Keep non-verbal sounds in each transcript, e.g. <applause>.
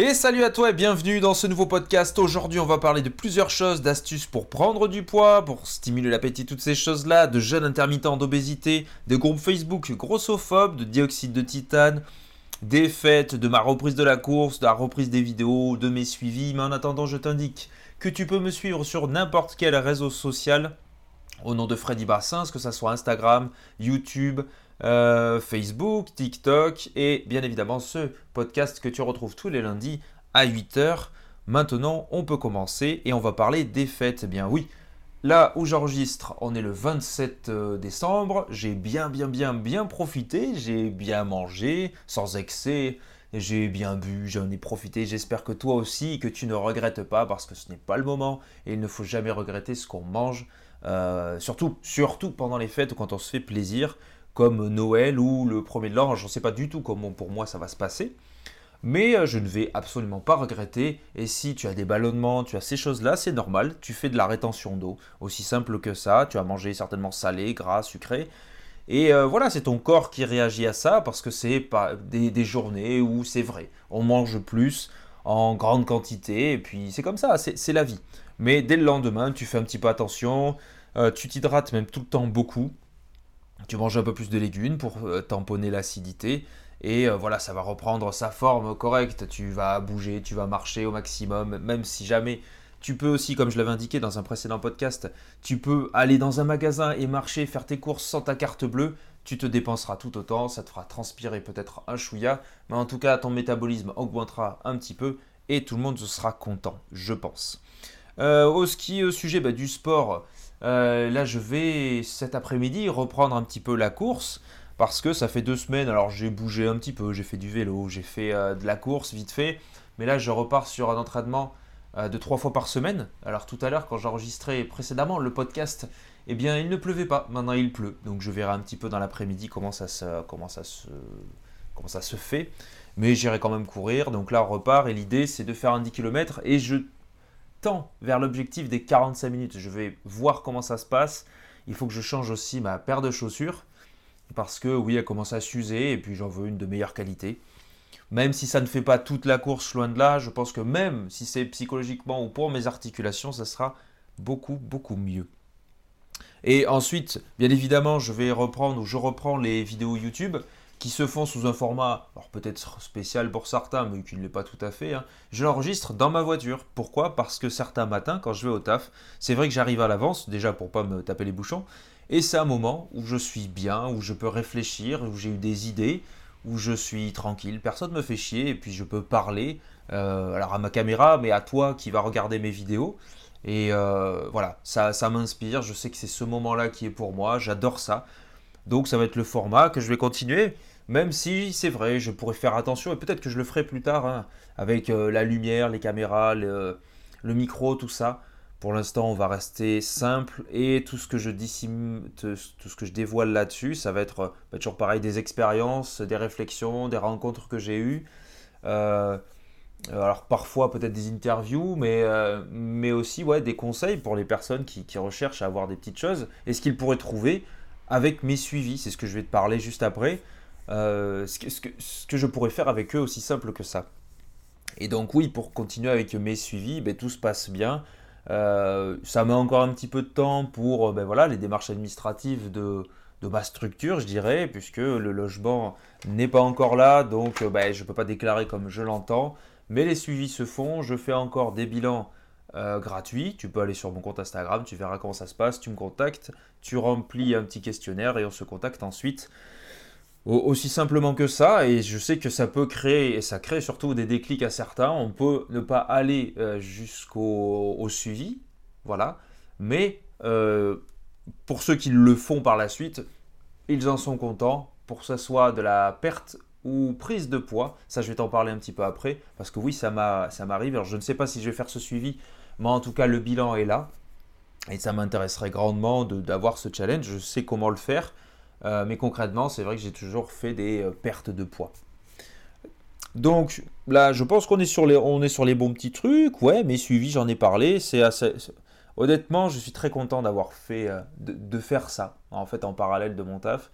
Et salut à toi et bienvenue dans ce nouveau podcast. Aujourd'hui, on va parler de plusieurs choses, d'astuces pour prendre du poids, pour stimuler l'appétit, toutes ces choses-là, de jeunes intermittents d'obésité, de groupes Facebook grossophobes, de dioxyde de titane, des fêtes, de ma reprise de la course, de la reprise des vidéos, de mes suivis. Mais en attendant, je t'indique que tu peux me suivre sur n'importe quel réseau social au nom de Freddy Bassins, que ce soit Instagram, YouTube, euh, Facebook, TikTok et bien évidemment ce podcast que tu retrouves tous les lundis à 8h. Maintenant, on peut commencer et on va parler des fêtes. Eh bien oui, là où j'enregistre, on est le 27 euh, décembre. J'ai bien, bien, bien, bien profité. J'ai bien mangé, sans excès. J'ai bien bu, j'en ai profité. J'espère que toi aussi, que tu ne regrettes pas parce que ce n'est pas le moment et il ne faut jamais regretter ce qu'on mange. Euh, surtout, surtout pendant les fêtes quand on se fait plaisir comme Noël ou le premier de l'an. Je ne sais pas du tout comment pour moi ça va se passer. Mais euh, je ne vais absolument pas regretter. Et si tu as des ballonnements, tu as ces choses-là, c'est normal. Tu fais de la rétention d'eau. Aussi simple que ça. Tu as mangé certainement salé, gras, sucré. Et euh, voilà, c'est ton corps qui réagit à ça parce que c'est pas des, journées où c'est vrai. On mange plus en grande quantité et puis c'est comme ça, c'est la vie. Mais dès le lendemain, tu fais un petit peu attention. Euh, tu t'hydrates même tout le temps beaucoup. Tu manges un peu plus de légumes pour euh, tamponner l'acidité. Et euh, voilà, ça va reprendre sa forme correcte. Tu vas bouger, tu vas marcher au maximum, même si jamais tu peux aussi, comme je l'avais indiqué dans un précédent podcast, tu peux aller dans un magasin et marcher, faire tes courses sans ta carte bleue. Tu te dépenseras tout autant, ça te fera transpirer peut-être un chouïa, mais en tout cas ton métabolisme augmentera un petit peu et tout le monde sera content, je pense. Euh, au ski, au sujet bah, du sport, euh, là, je vais cet après-midi reprendre un petit peu la course parce que ça fait deux semaines. Alors, j'ai bougé un petit peu, j'ai fait du vélo, j'ai fait euh, de la course vite fait. Mais là, je repars sur un entraînement euh, de trois fois par semaine. Alors, tout à l'heure, quand j'enregistrais précédemment le podcast, eh bien, il ne pleuvait pas. Maintenant, il pleut. Donc, je verrai un petit peu dans l'après-midi comment ça se, comment ça se, fait. Mais j'irai quand même courir. Donc là, on repart et l'idée, c'est de faire un 10 km et je tend vers l'objectif des 45 minutes. Je vais voir comment ça se passe. Il faut que je change aussi ma paire de chaussures parce que oui, elle commence à s'user et puis j'en veux une de meilleure qualité. Même si ça ne fait pas toute la course loin de là, je pense que même si c'est psychologiquement ou pour mes articulations, ça sera beaucoup beaucoup mieux. Et ensuite, bien évidemment, je vais reprendre ou je reprends les vidéos YouTube qui se font sous un format, alors peut-être spécial pour certains, mais qui ne l'est pas tout à fait. Hein. Je l'enregistre dans ma voiture. Pourquoi? Parce que certains matins, quand je vais au taf, c'est vrai que j'arrive à l'avance, déjà pour pas me taper les bouchons, et c'est un moment où je suis bien, où je peux réfléchir, où j'ai eu des idées, où je suis tranquille, personne ne me fait chier, et puis je peux parler, euh, alors à ma caméra, mais à toi qui va regarder mes vidéos. Et euh, voilà, ça, ça m'inspire, je sais que c'est ce moment-là qui est pour moi, j'adore ça. Donc ça va être le format que je vais continuer. Même si c'est vrai, je pourrais faire attention et peut-être que je le ferai plus tard hein, avec euh, la lumière, les caméras, le, micro, tout ça. Pour l'instant, on va rester simple et tout ce que je tout ce que je dévoile là-dessus, ça va être bah, toujours pareil des expériences, des réflexions, des rencontres que j'ai eues. Euh, alors parfois peut-être des interviews, mais, euh, mais aussi ouais, des conseils pour les personnes qui, recherchent à avoir des petites choses et ce qu'ils pourraient trouver avec mes suivis. C'est ce que je vais te parler juste après. Euh, ce, que, je pourrais faire avec eux aussi simple que ça. Et donc oui, pour continuer avec mes suivis, ben, tout se passe bien. Euh, ça met encore un petit peu de temps pour ben, les démarches administratives de, de, ma structure, je dirais, puisque le logement n'est pas encore là, donc ben, je ne peux pas déclarer comme je l'entends. Mais les suivis se font, je fais encore des bilans euh, gratuits. Tu peux aller sur mon compte Instagram, tu verras comment ça se passe, tu me contactes, tu remplis un petit questionnaire et on se contacte ensuite aussi simplement que ça, et je sais que ça peut créer, et ça crée surtout des déclics à certains, on peut ne pas aller euh, jusqu'au suivi, voilà, mais euh, pour ceux qui le font par la suite, ils en sont contents, pour que ce soit de la perte ou prise de poids, ça je vais t'en parler un petit peu après, parce que oui, ça m'arrive, alors je ne sais pas si je vais faire ce suivi, mais en tout cas le bilan est là, et ça m'intéresserait grandement d'avoir ce challenge, je sais comment le faire, euh, mais concrètement, c'est vrai que j'ai toujours fait des euh, pertes de poids. Donc là, je pense qu'on est, sur les, on est sur les bons petits trucs. Ouais, mes suivis, j'en ai parlé. C'est assez. Honnêtement, je suis très content d'avoir fait, euh, de, faire ça, en fait, en parallèle de mon taf.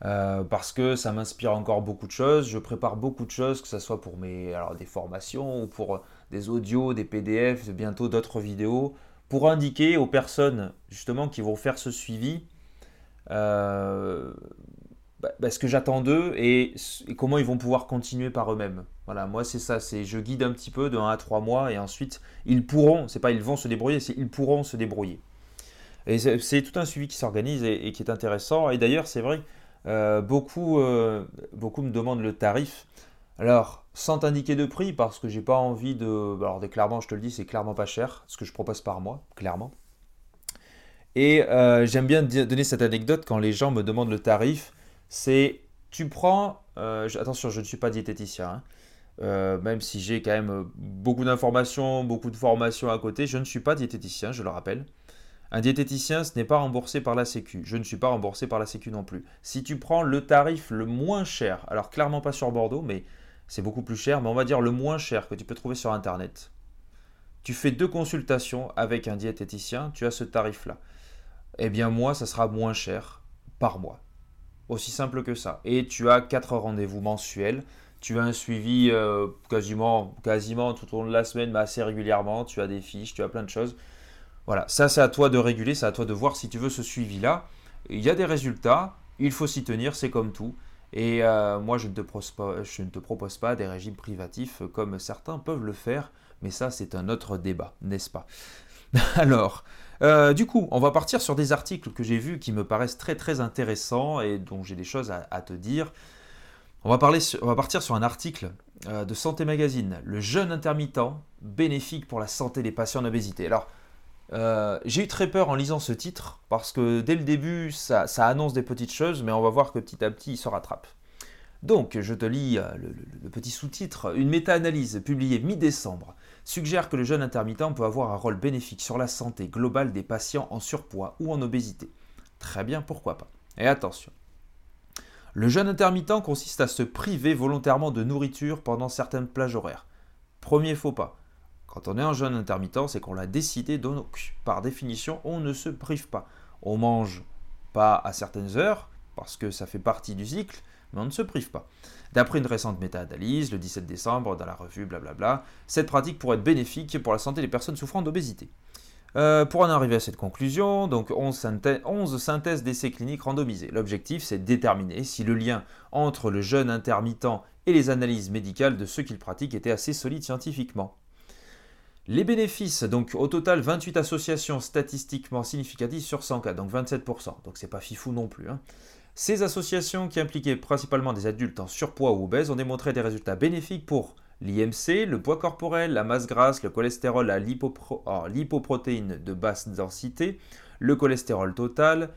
parce que ça m'inspire encore beaucoup de choses. Je prépare beaucoup de choses, que ce soit pour mes, alors, des formations ou pour des audios, des PDF, bientôt d'autres vidéos, pour indiquer aux personnes justement qui vont faire ce suivi euh, bah, bah, ce que j'attends d'eux et, comment ils vont pouvoir continuer par eux-mêmes. Voilà, moi c'est ça, c'est je guide un petit peu de 1 à 3 mois et ensuite ils pourront, c'est pas ils vont se débrouiller, c'est ils pourront se débrouiller. Et c'est tout un suivi qui s'organise et, qui est intéressant. Et d'ailleurs, c'est vrai, euh, beaucoup, euh, beaucoup me demandent le tarif. Alors, sans t'indiquer de prix, parce que j'ai pas envie de. Alors, clairement, je te le dis, c'est clairement pas cher, ce que je propose par mois, clairement. Et euh, j'aime bien donner cette anecdote quand les gens me demandent le tarif. C'est tu prends. attention, je ne suis pas diététicien. Hein. même si j'ai quand même beaucoup d'informations, beaucoup de formations à côté, je ne suis pas diététicien, je le rappelle. Un diététicien, ce n'est pas remboursé par la Sécu. Je ne suis pas remboursé par la Sécu non plus. Si tu prends le tarif le moins cher, alors clairement pas sur Bordeaux, mais c'est beaucoup plus cher, mais on va dire le moins cher que tu peux trouver sur Internet. Tu fais deux consultations avec un diététicien, tu as ce tarif-là. Eh bien moi, ça sera moins cher par mois. Aussi simple que ça. Et tu as quatre rendez-vous mensuels. Tu as un suivi euh, quasiment, quasiment tout au long de la semaine, mais assez régulièrement. Tu as des fiches, tu as plein de choses. Voilà, ça c'est à toi de réguler, c'est à toi de voir si tu veux ce suivi-là. Il y a des résultats, il faut s'y tenir, c'est comme tout. Et euh, moi, je ne, te je ne, te propose pas, des régimes privatifs comme certains peuvent le faire, mais ça, c'est un autre débat, n'est-ce pas? <laughs> Alors, euh, du coup, on va partir sur des articles que j'ai vus qui me paraissent très très intéressants et dont j'ai des choses à, te dire. On va, partir sur un article euh, de Santé Magazine, le jeûne intermittent bénéfique pour la santé des patients en obésité. Alors, euh, j'ai eu très peur en lisant ce titre parce que dès le début, ça, annonce des petites choses, mais on va voir que petit à petit, il se rattrape. Donc, je te lis le, petit sous-titre. Une méta-analyse publiée mi-décembre suggère que le jeûne intermittent peut avoir un rôle bénéfique sur la santé globale des patients en surpoids ou en obésité. Très bien, pourquoi pas. Et attention. Le jeûne intermittent consiste à se priver volontairement de nourriture pendant certaines plages horaires. Premier faux pas. Quand on est en jeûne intermittent, c'est qu'on l'a décidé, donc par définition, on ne se prive pas. On mange pas à certaines heures, parce que ça fait partie du cycle, mais on ne se prive pas. D'après une récente méta-analyse, le 17 décembre, dans la revue, blablabla, cette pratique pourrait être bénéfique pour la santé des personnes souffrant d'obésité. Euh, pour en arriver à cette conclusion, donc 11, synthèses d'essais cliniques randomisés. L'objectif, c'est de déterminer si le lien entre le jeûne intermittent et les analyses médicales de ceux qui le pratiquent était assez solide scientifiquement. Les bénéfices, donc au total 28 associations statistiquement significatives sur 100 cas, donc 27%, donc c'est pas fifou non plus. Hein. Ces associations qui impliquaient principalement des adultes en surpoids ou obèses ont démontré des résultats bénéfiques pour l'IMC, le poids corporel, la masse grasse, le cholestérol la lipoprotéine de basse densité, le cholestérol total,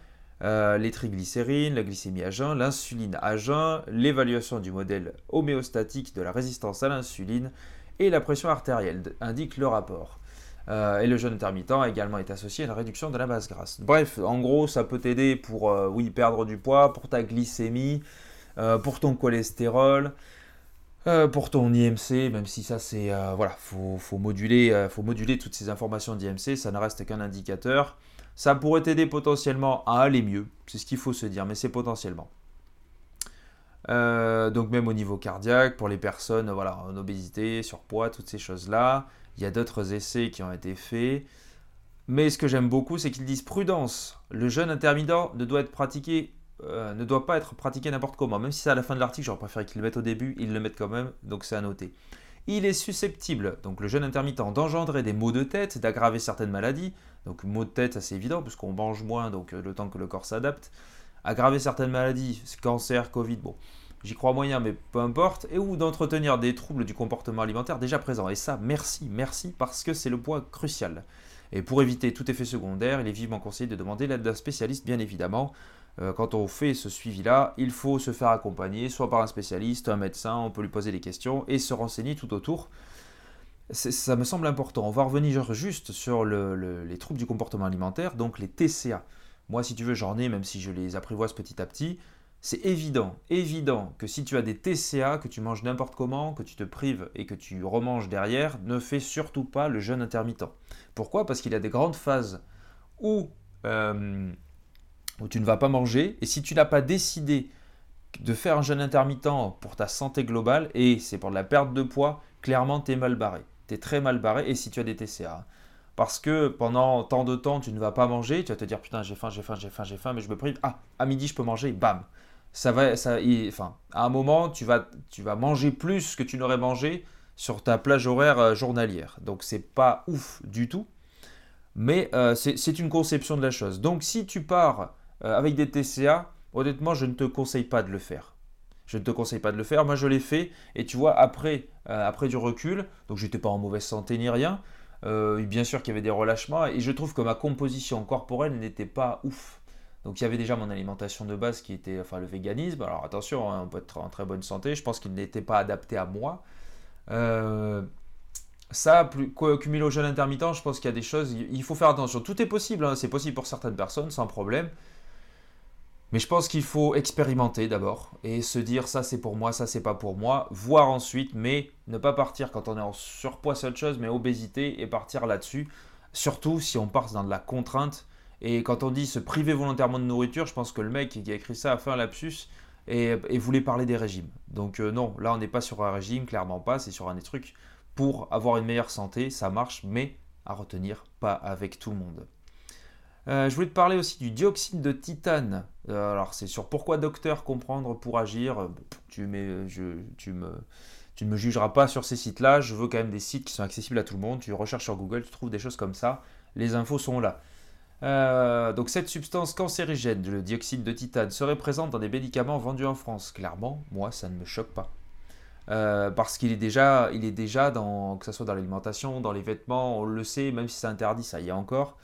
euh, les triglycérines, la glycémie à jeun, l'insuline à jeun, l'évaluation du modèle homéostatique de la résistance à l'insuline, et la pression artérielle, indique le rapport. Euh, et le jeûne intermittent également est associé à une réduction de la masse grasse. Bref, en gros, ça peut t'aider pour euh, oui, perdre du poids, pour ta glycémie, euh, pour ton cholestérol, pour ton IMC, même si ça c'est... voilà, faut, faut, moduler, toutes ces informations d'IMC, ça ne reste qu'un indicateur. Ça pourrait t'aider potentiellement à aller mieux, c'est ce qu'il faut se dire, mais c'est potentiellement. Donc même au niveau cardiaque, pour les personnes voilà, en obésité, surpoids, toutes ces choses-là. Il y a d'autres essais qui ont été faits. Mais ce que j'aime beaucoup, c'est qu'ils disent prudence. Le jeûne intermittent euh, ne doit pas être pratiqué n'importe comment. Même si c'est à la fin de l'article, j'aurais préféré qu'ils le mettent au début, ils le mettent quand même, donc c'est à noter. Il est susceptible, donc le jeûne intermittent, d'engendrer des maux de tête, d'aggraver certaines maladies. Donc maux de tête, c'est évident, puisqu'on mange moins, donc euh, le temps que le corps s'adapte aggraver certaines maladies, cancer, Covid, bon, j'y crois moyen, mais peu importe, et ou d'entretenir des troubles du comportement alimentaire déjà présents. Et ça, merci, merci, parce que c'est le point crucial. Et pour éviter tout effet secondaire, il est vivement conseillé de demander l'aide d'un spécialiste, bien évidemment. Euh, quand on fait ce suivi-là, il faut se faire accompagner, soit par un spécialiste, un médecin, on peut lui poser des questions et se renseigner tout autour. Ça me semble important. On va revenir juste sur les troubles du comportement alimentaire, donc les TCA. Moi, si tu veux, j'en ai, même si je les apprivoise petit à petit. C'est évident, évident que si tu as des TCA, que tu manges n'importe comment, que tu te prives et que tu remanges derrière, ne fais surtout pas le jeûne intermittent. Pourquoi? Parce qu'il y a des grandes phases où, euh, où tu ne vas pas manger, et si tu n'as pas décidé de faire un jeûne intermittent pour ta santé globale et c'est pour de la perte de poids, clairement, tu es mal barré. Tu es très mal barré et si tu as des TCA. Parce que pendant tant de temps, tu ne vas pas manger, tu vas te dire putain, j'ai faim, j'ai faim, j'ai faim, j'ai faim, mais je me prive. Ah, à midi, je peux manger, bam. Ça va, enfin, à un moment, tu vas, tu vas manger plus que tu n'aurais mangé sur ta plage horaire euh, journalière. Donc, c'est pas ouf du tout. Mais euh, c'est une conception de la chose. Donc, si tu pars euh, avec des TCA, honnêtement, je ne te conseille pas de le faire. Je ne te conseille pas de le faire. Moi, je l'ai fait. Et tu vois, après, après du recul, donc j'étais pas en mauvaise santé ni rien. Bien sûr qu'il y avait des relâchements et je trouve que ma composition corporelle n'était pas ouf. Donc il y avait déjà mon alimentation de base qui était enfin le véganisme. Alors attention, hein, on peut être en très bonne santé. Je pense qu'il n'était pas adapté à moi. Euh, ça, cumulé au jeûne intermittent, je pense qu'il y a des choses. Il faut faire attention. Tout est possible. Hein. c'est possible pour certaines personnes sans problème. Mais je pense qu'il faut expérimenter d'abord et se dire ça c'est pour moi, ça c'est pas pour moi, voir ensuite, mais ne pas partir quand on est en surpoids autre chose, mais obésité et partir là-dessus. Surtout si on part dans de la contrainte. Et quand on dit se priver volontairement de nourriture, je pense que le mec qui a écrit ça a fait un lapsus et, voulait parler des régimes. Donc euh, non, là on n'est pas sur un régime, clairement pas, c'est sur un des trucs pour avoir une meilleure santé, ça marche, mais à retenir, pas avec tout le monde. Euh, je voulais te parler aussi du dioxyde de titane. Euh, alors, c'est sur pourquoi docteur comprendre pour agir. Tu, me, tu ne me jugeras pas sur ces sites-là. Je veux quand même des sites qui sont accessibles à tout le monde. Tu recherches sur Google, tu trouves des choses comme ça. Les infos sont là. Donc, cette substance cancérigène, le dioxyde de titane, serait présente dans des médicaments vendus en France. Clairement, moi, ça ne me choque pas. parce qu'il est déjà, il est déjà dans, que ce soit dans l'alimentation, dans les vêtements, on le sait, même si c'est interdit, ça y est encore.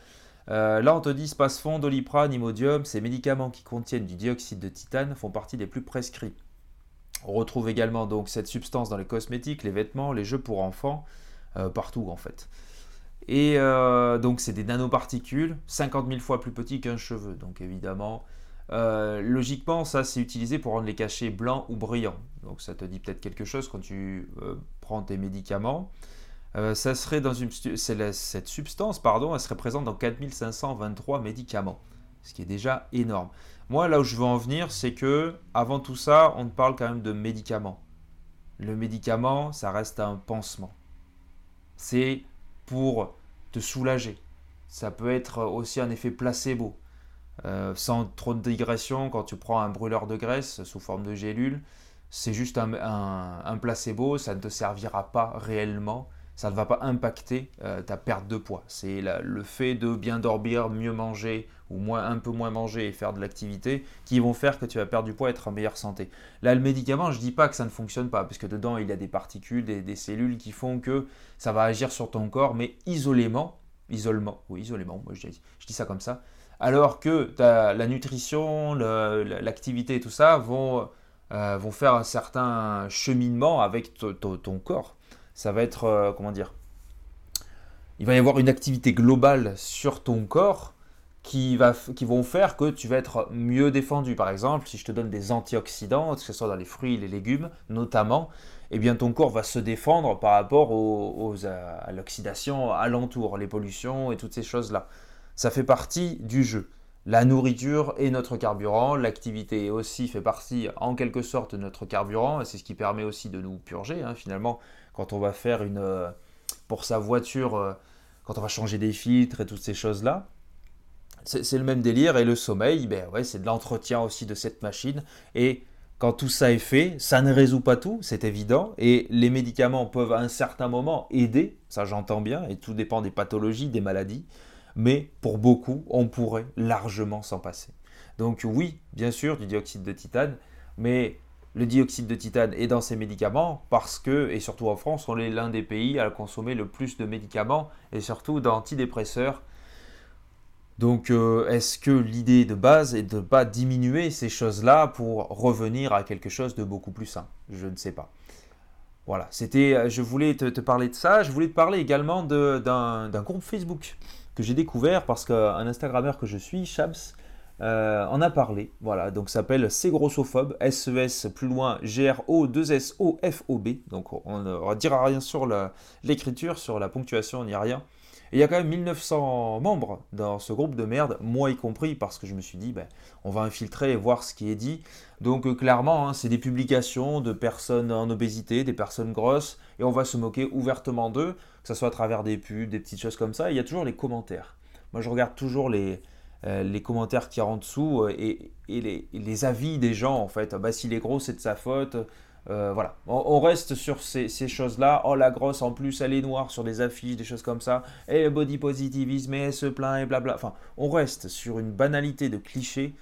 Euh, là, on te dit Spasfon, Doliprane, Imodium, ces médicaments qui contiennent du dioxyde de titane font partie des plus prescrits. On retrouve également donc cette substance dans les cosmétiques, les vêtements, les jeux pour enfants, euh, partout en fait. Et euh, donc c'est des nanoparticules, 50 000 fois plus petits qu'un cheveu. Donc évidemment, logiquement, ça c'est utilisé pour rendre les cachets blancs ou brillants. Donc ça te dit peut-être quelque chose quand tu prends tes médicaments. Euh, ça serait dans une, cette substance, pardon, elle serait présente dans 4523 médicaments, ce qui est déjà énorme. Moi, là où je veux en venir, c'est que avant tout ça, on parle quand même de médicaments. Le médicament, ça reste un pansement. C'est pour te soulager. Ça peut être aussi un effet placebo. Euh, sans trop de digression, quand tu prends un brûleur de graisse sous forme de gélule, c'est juste un placebo, ça ne te servira pas réellement ça ne va pas impacter euh, ta perte de poids. C'est le fait de bien dormir, mieux manger ou un peu moins manger et faire de l'activité qui vont faire que tu vas perdre du poids et être en meilleure santé. Là, le médicament, je ne dis pas que ça ne fonctionne pas, parce que dedans, il y a des particules, des, cellules qui font que ça va agir sur ton corps, mais isolément, isolement, oui, isolément, moi je dis, ça comme ça, alors que la nutrition, l'activité et tout ça euh, vont faire un certain cheminement avec ton corps ça va être, euh, comment dire, il va y avoir une activité globale sur ton corps qui, va, qui vont faire que tu vas être mieux défendu. Par exemple, si je te donne des antioxydants, que ce soit dans les fruits et les légumes notamment, eh bien ton corps va se défendre par rapport aux, à, l'oxydation alentour, les pollutions et toutes ces choses-là. Ça fait partie du jeu. La nourriture est notre carburant, l'activité aussi fait partie en quelque sorte de notre carburant, c'est ce qui permet aussi de nous purger hein, finalement quand on va faire une. Euh, pour sa voiture, euh, quand on va changer des filtres et toutes ces choses-là. C'est le même délire. Et le sommeil, ben ouais, c'est de l'entretien aussi de cette machine. Et quand tout ça est fait, ça ne résout pas tout, c'est évident. Et les médicaments peuvent à un certain moment aider, ça j'entends bien, et tout dépend des pathologies, des maladies. Mais pour beaucoup, on pourrait largement s'en passer. Donc oui, bien sûr, du dioxyde de titane, mais le dioxyde de titane est dans ces médicaments parce que, et surtout en France, on est l'un des pays à consommer le plus de médicaments et surtout d'antidépresseurs. Donc euh, est-ce que l'idée de base est de ne pas diminuer ces choses-là pour revenir à quelque chose de beaucoup plus sain? Je ne sais pas. Voilà, c'était, euh, je voulais te, parler de ça. Je voulais te parler également d'un groupe Facebook que j'ai découvert parce qu'un Instagrammeur que je suis, Shabs, euh, en a parlé. Voilà, donc s'appelle C'est grossophobe, S-E-S plus loin G-R-O-2-S-O-F-O-B. Donc on ne dira rien sur l'écriture, sur la ponctuation, on n'y a rien. Et il y a quand même 1900 membres dans ce groupe de merde, moi y compris, parce que je me suis dit, ben, on va infiltrer et voir ce qui est dit. Donc euh, clairement, hein, c'est des publications de personnes en obésité, des personnes grosses, et on va se moquer ouvertement d'eux, que ce soit à travers des pubs, des petites choses comme ça. Il y a toujours les commentaires. Moi, je regarde toujours les, euh, les commentaires qui y en dessous euh, et, les, avis des gens, en fait. Bah, s'il est gros, c'est de sa faute. Euh, voilà, on, reste sur ces, choses-là. Oh, la grosse, en plus, elle est noire sur les affiches, des choses comme ça. Et le body positivisme, et elle se plaint, et blabla. Enfin, on reste sur une banalité de clichés.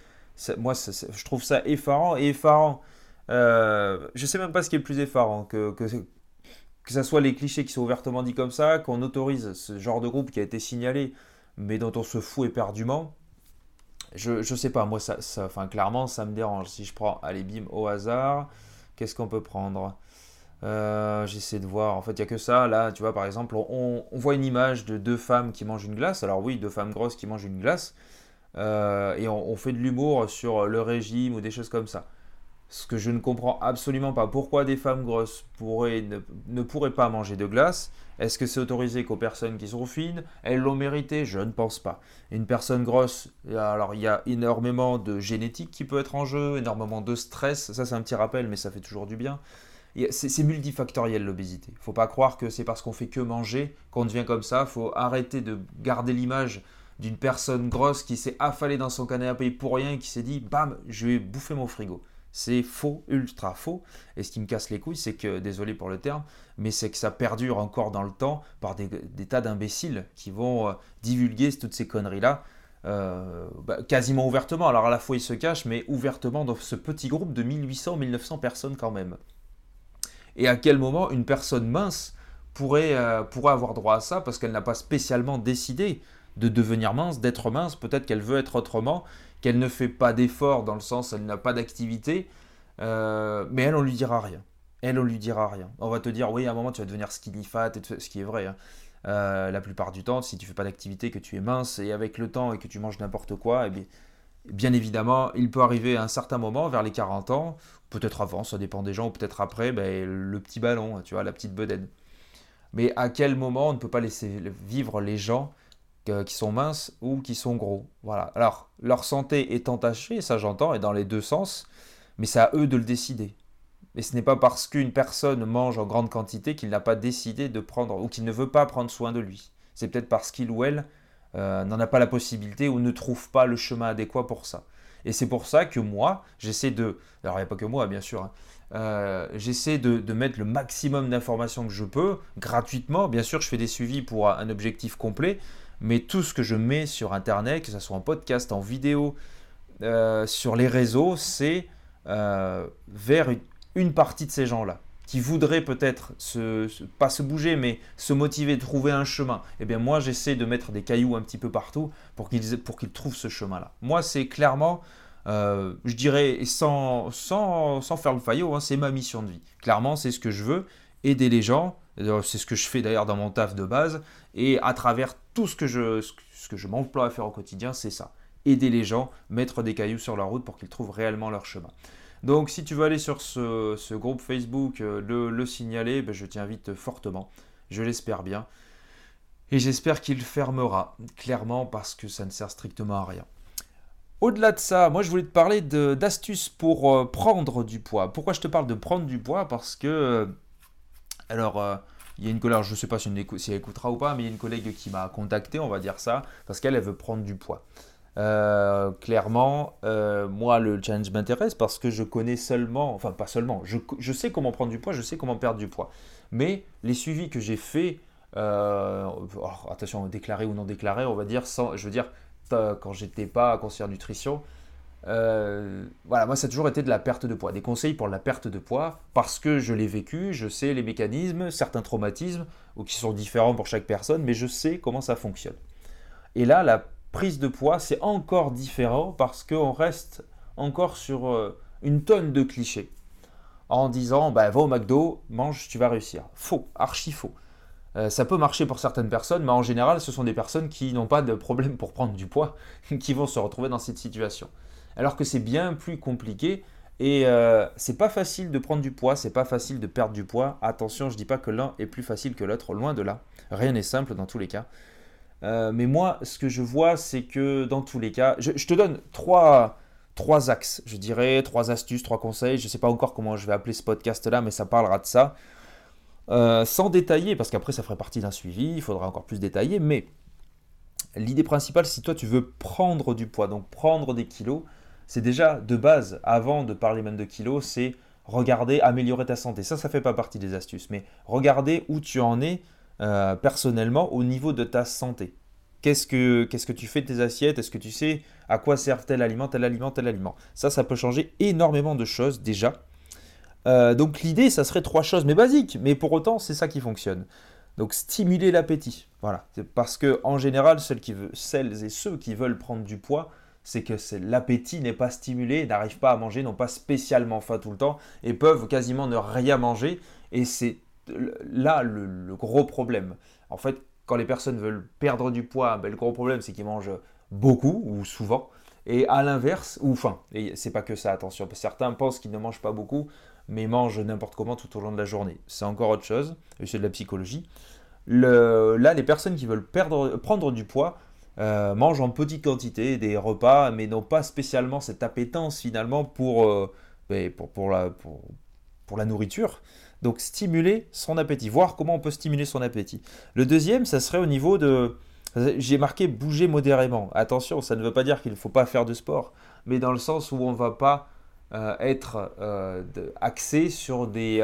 moi, je trouve ça effarant. Et effarant, je sais même pas ce qui est le plus effarant. Que, que, que ce soit les clichés qui sont ouvertement dit comme ça, qu'on autorise ce genre de groupe qui a été signalé, mais dont on se fout éperdument. Je, sais pas, moi, ça, ça, enfin, clairement, ça me dérange. Si je prends, allez, bim, au hasard. Qu'est-ce qu'on peut prendre? Euh, J'essaie de voir. En fait, il n'y a que ça. Là, tu vois, par exemple, on, voit une image de deux femmes qui mangent une glace. Alors oui, deux femmes grosses qui mangent une glace. Euh, et on, fait de l'humour sur le régime ou des choses comme ça. Ce que je ne comprends absolument pas. Pourquoi des femmes grosses pourraient, ne, pourraient pas manger de glace Est-ce que c'est autorisé qu'aux personnes qui sont fines Elles l'ont mérité? Je ne pense pas. Une personne grosse, alors il y a énormément de génétique qui peut être en jeu, énormément de stress. Ça, c'est un petit rappel, mais ça fait toujours du bien. C'est multifactoriel l'obésité. Faut pas croire que c'est parce qu'on fait que manger qu'on devient comme ça. Faut arrêter de garder l'image d'une personne grosse qui s'est affalée dans son canapé pour rien et qui s'est dit bam, je vais bouffer mon frigo. C'est faux, ultra faux. Et ce qui me casse les couilles, c'est que, désolé pour le terme, mais c'est que ça perdure encore dans le temps par des, tas d'imbéciles qui vont euh, divulguer toutes ces conneries-là. Euh, bah, quasiment ouvertement. Alors à la fois ils se cachent, mais ouvertement dans ce petit groupe de 1800 1900 personnes quand même. Et à quel moment une personne mince euh, pourrait avoir droit à ça parce qu'elle n'a pas spécialement décidé de devenir mince, d'être mince, peut-être qu'elle veut être autrement, qu'elle ne fait pas d'effort dans le sens elle n'a pas d'activité, euh, mais elle on lui dira rien. Elle on lui dira rien. On va te dire oui à un moment tu vas devenir skinny fat, et ce qui est vrai. Hein. Euh, la plupart du temps, si tu fais pas d'activité, que tu es mince et avec le temps et que tu manges n'importe quoi, eh bien, bien évidemment, il peut arriver à un certain moment, vers les 40 ans, peut-être avant, ça dépend des gens, ou peut-être après, ben, le petit ballon, tu vois, la petite bedaine. Mais à quel moment on ne peut pas laisser vivre les gens qui sont minces ou qui sont gros. Voilà. Alors, leur santé est entachée, ça j'entends, et dans les deux sens, mais c'est à eux de le décider. Et ce n'est pas parce qu'une personne mange en grande quantité qu'il n'a pas décidé de prendre, ou qu'il ne veut pas prendre soin de lui. C'est peut-être parce qu'il ou elle euh, n'en a pas la possibilité ou ne trouve pas le chemin adéquat pour ça. Et c'est pour ça que moi, j'essaie de... Alors il n'y a pas que moi, bien sûr. Hein, euh, j'essaie de, de, mettre le maximum d'informations que je peux, gratuitement. Bien sûr, je fais des suivis pour un objectif complet, mais tout ce que je mets sur Internet, que ce soit en podcast, en vidéo, euh, sur les réseaux, c'est euh, vers une, partie de ces gens-là qui voudraient peut-être pas se bouger, mais se motiver, trouver un chemin. Eh bien, moi, j'essaie de mettre des cailloux un petit peu partout pour qu'ils pour trouvent ce chemin-là. Moi, c'est clairement, euh, je dirais, sans, sans, sans faire le faillot, hein, c'est ma mission de vie. Clairement, c'est ce que je veux, aider les gens. C'est ce que je fais d'ailleurs dans mon taf de base. Et à travers tout ce que je, ce que je m'emploie à faire au quotidien, c'est ça. Aider les gens, mettre des cailloux sur la route pour qu'ils trouvent réellement leur chemin. Donc si tu veux aller sur ce, groupe Facebook, euh, le, signaler, ben, je t'invite fortement. Je l'espère bien. Et j'espère qu'il fermera, clairement, parce que ça ne sert strictement à rien. Au-delà de ça, moi je voulais te parler d'astuces pour euh, prendre du poids. Pourquoi je te parle de prendre du poids? Parce que, euh, alors, il y a une collègue, je ne sais pas si, elle écoutera ou pas, mais il y a une collègue qui m'a contacté, on va dire ça, parce qu'elle veut prendre du poids. Euh, clairement, euh, moi, le challenge m'intéresse parce que je connais seulement, enfin pas seulement, je, sais comment prendre du poids, je sais comment perdre du poids. Mais les suivis que j'ai faits, euh, attention, déclaré ou non déclaré, on va dire, sans, je veux dire, quand j'étais pas conseiller nutrition, euh, voilà, moi ça a toujours été de la perte de poids, des conseils pour la perte de poids, parce que je l'ai vécu, je sais les mécanismes, certains traumatismes, ou qui sont différents pour chaque personne, mais je sais comment ça fonctionne. Et là, la prise de poids, c'est encore différent parce qu'on reste encore sur euh, une tonne de clichés. En disant, bah, va au McDo, mange, tu vas réussir. Faux, archi faux. Euh, ça peut marcher pour certaines personnes, mais en général, ce sont des personnes qui n'ont pas de problème pour prendre du poids, <laughs> qui vont se retrouver dans cette situation alors que c'est bien plus compliqué et euh, c'est pas facile de prendre du poids, c'est pas facile de perdre du poids. Attention, je dis pas que l'un est plus facile que l'autre, loin de là. Rien n'est simple dans tous les cas. mais moi, ce que je vois, c'est que dans tous les cas, je, te donne trois, trois axes, je dirais, trois astuces, trois conseils. Je ne sais pas encore comment je vais appeler ce podcast-là, mais ça parlera de ça. sans détailler, parce qu'après ça ferait partie d'un suivi, il faudra encore plus détailler, mais l'idée principale, si toi tu veux prendre du poids, donc prendre des kilos, c'est déjà de base, avant de parler même de kilos, c'est regarder, améliorer ta santé. Ça, ça fait pas partie des astuces, mais regarder où tu en es euh, personnellement au niveau de ta santé. Qu'est-ce que, que tu fais de tes assiettes? Est-ce que tu sais à quoi sert tel aliment, tel aliment, tel aliment? Ça, ça peut changer énormément de choses déjà. Euh, donc l'idée, ça serait trois choses, mais basiques. Mais pour autant, c'est ça qui fonctionne. Donc stimuler l'appétit. Voilà. Parce que en général, celles, qui celles et ceux qui veulent prendre du poids, c'est que l'appétit n'est pas stimulé, n'arrivent pas à manger, n'ont pas spécialement faim tout le temps et peuvent quasiment ne rien manger. Et c'est là le, gros problème. En fait, quand les personnes veulent perdre du poids, ben, le gros problème c'est qu'ils mangent beaucoup ou souvent. Et à l'inverse, ou enfin, et c'est pas que ça, attention, certains pensent qu'ils ne mangent pas beaucoup, mais mangent n'importe comment tout au long de la journée. C'est encore autre chose, c'est de la psychologie. là, les personnes qui veulent perdre, prendre du poids euh, mangent en petite quantité des repas, mais n'ont pas spécialement cette appétence finalement pour, euh, ben, pour, pour, la, pour, pour la nourriture. Donc stimuler son appétit, voir comment on peut stimuler son appétit. Le deuxième, ça serait au niveau de... J'ai marqué bouger modérément. Attention, ça ne veut pas dire qu'il ne faut pas faire de sport, mais dans le sens où on ne va pas euh, être euh, axé sur des,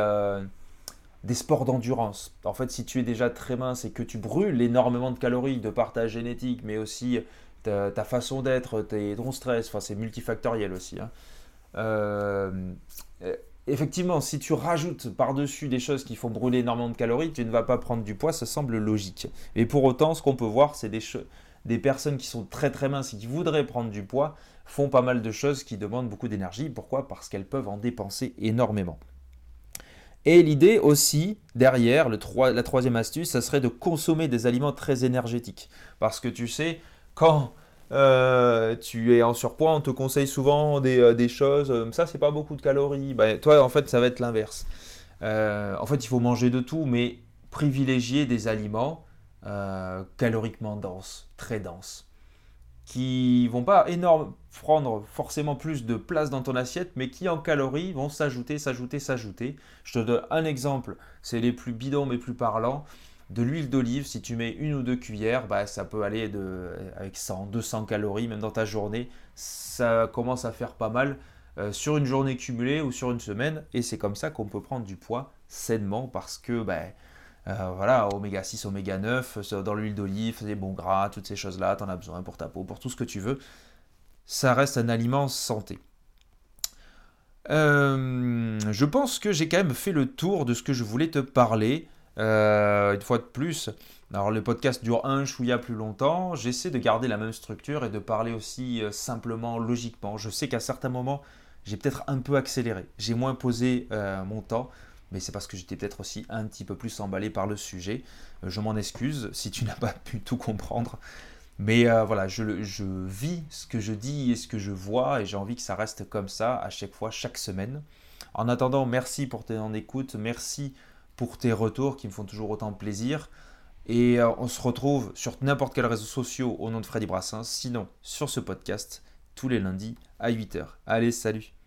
des sports d'endurance. En fait, si tu es déjà très mince et que tu brûles énormément de calories de par ta génétique, mais aussi ta, façon d'être, ton stress, enfin c'est multifactoriel aussi. Hein effectivement, si tu rajoutes par-dessus des choses qui font brûler énormément de calories, tu ne vas pas prendre du poids, ça semble logique. Et pour autant, ce qu'on peut voir, c'est des, des personnes qui sont très très minces et qui voudraient prendre du poids, font pas mal de choses qui demandent beaucoup d'énergie. Pourquoi? Parce qu'elles peuvent en dépenser énormément. Et l'idée aussi, derrière, la troisième astuce, ça serait de consommer des aliments très énergétiques. Parce que tu sais, quand euh, tu es en surpoids, on te conseille souvent des, euh, choses, euh, ça c'est pas beaucoup de calories. Bah, toi en fait ça va être l'inverse. en fait il faut manger de tout, mais privilégier des aliments caloriquement denses, très denses, qui vont pas énorme, prendre forcément plus de place dans ton assiette, mais qui en calories vont s'ajouter, s'ajouter, s'ajouter. Je te donne un exemple, c'est les plus bidons mais plus parlants de l'huile d'olive, si tu mets une ou deux cuillères, bah, ça peut aller avec 100, 200 calories, même dans ta journée. Ça commence à faire pas mal euh, sur une journée cumulée ou sur une semaine. Et c'est comme ça qu'on peut prendre du poids sainement parce que, bah, euh, voilà, oméga 6, oméga 9, dans l'huile d'olive, des bons gras, toutes ces choses-là, tu en as besoin pour ta peau, pour tout ce que tu veux. Ça reste un aliment santé. Euh, je pense que j'ai quand même fait le tour de ce que je voulais te parler. Euh, une fois de plus, alors le podcast dure un chouïa plus longtemps, j'essaie de garder la même structure et de parler aussi simplement, logiquement. Je sais qu'à certains moments, j'ai peut-être un peu accéléré, j'ai moins posé mon temps, mais c'est parce que j'étais peut-être aussi un petit peu plus emballé par le sujet. je m'en excuse si tu <laughs> n'as pas pu tout comprendre. Mais voilà, je, vis ce que je dis et ce que je vois et j'ai envie que ça reste comme ça à chaque fois, chaque semaine. En attendant, merci pour ton écoute, merci pour tes retours qui me font toujours autant plaisir. Et euh, on se retrouve sur n'importe quel réseau social au nom de Freddy Brassens, sinon sur ce podcast tous les lundis à 8h. Allez, salut